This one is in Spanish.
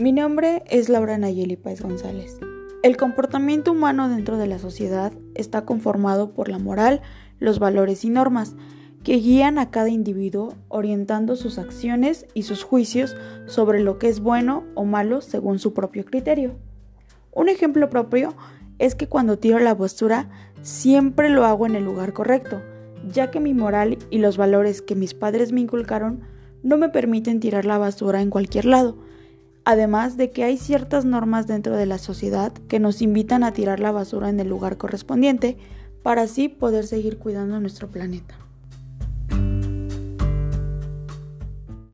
Mi nombre es Laura Nayeli Páez González. El comportamiento humano dentro de la sociedad está conformado por la moral, los valores y normas que guían a cada individuo orientando sus acciones y sus juicios sobre lo que es bueno o malo según su propio criterio. Un ejemplo propio es que cuando tiro la basura siempre lo hago en el lugar correcto, ya que mi moral y los valores que mis padres me inculcaron no me permiten tirar la basura en cualquier lado, además de que hay ciertas normas dentro de la sociedad que nos invitan a tirar la basura en el lugar correspondiente para así poder seguir cuidando nuestro planeta.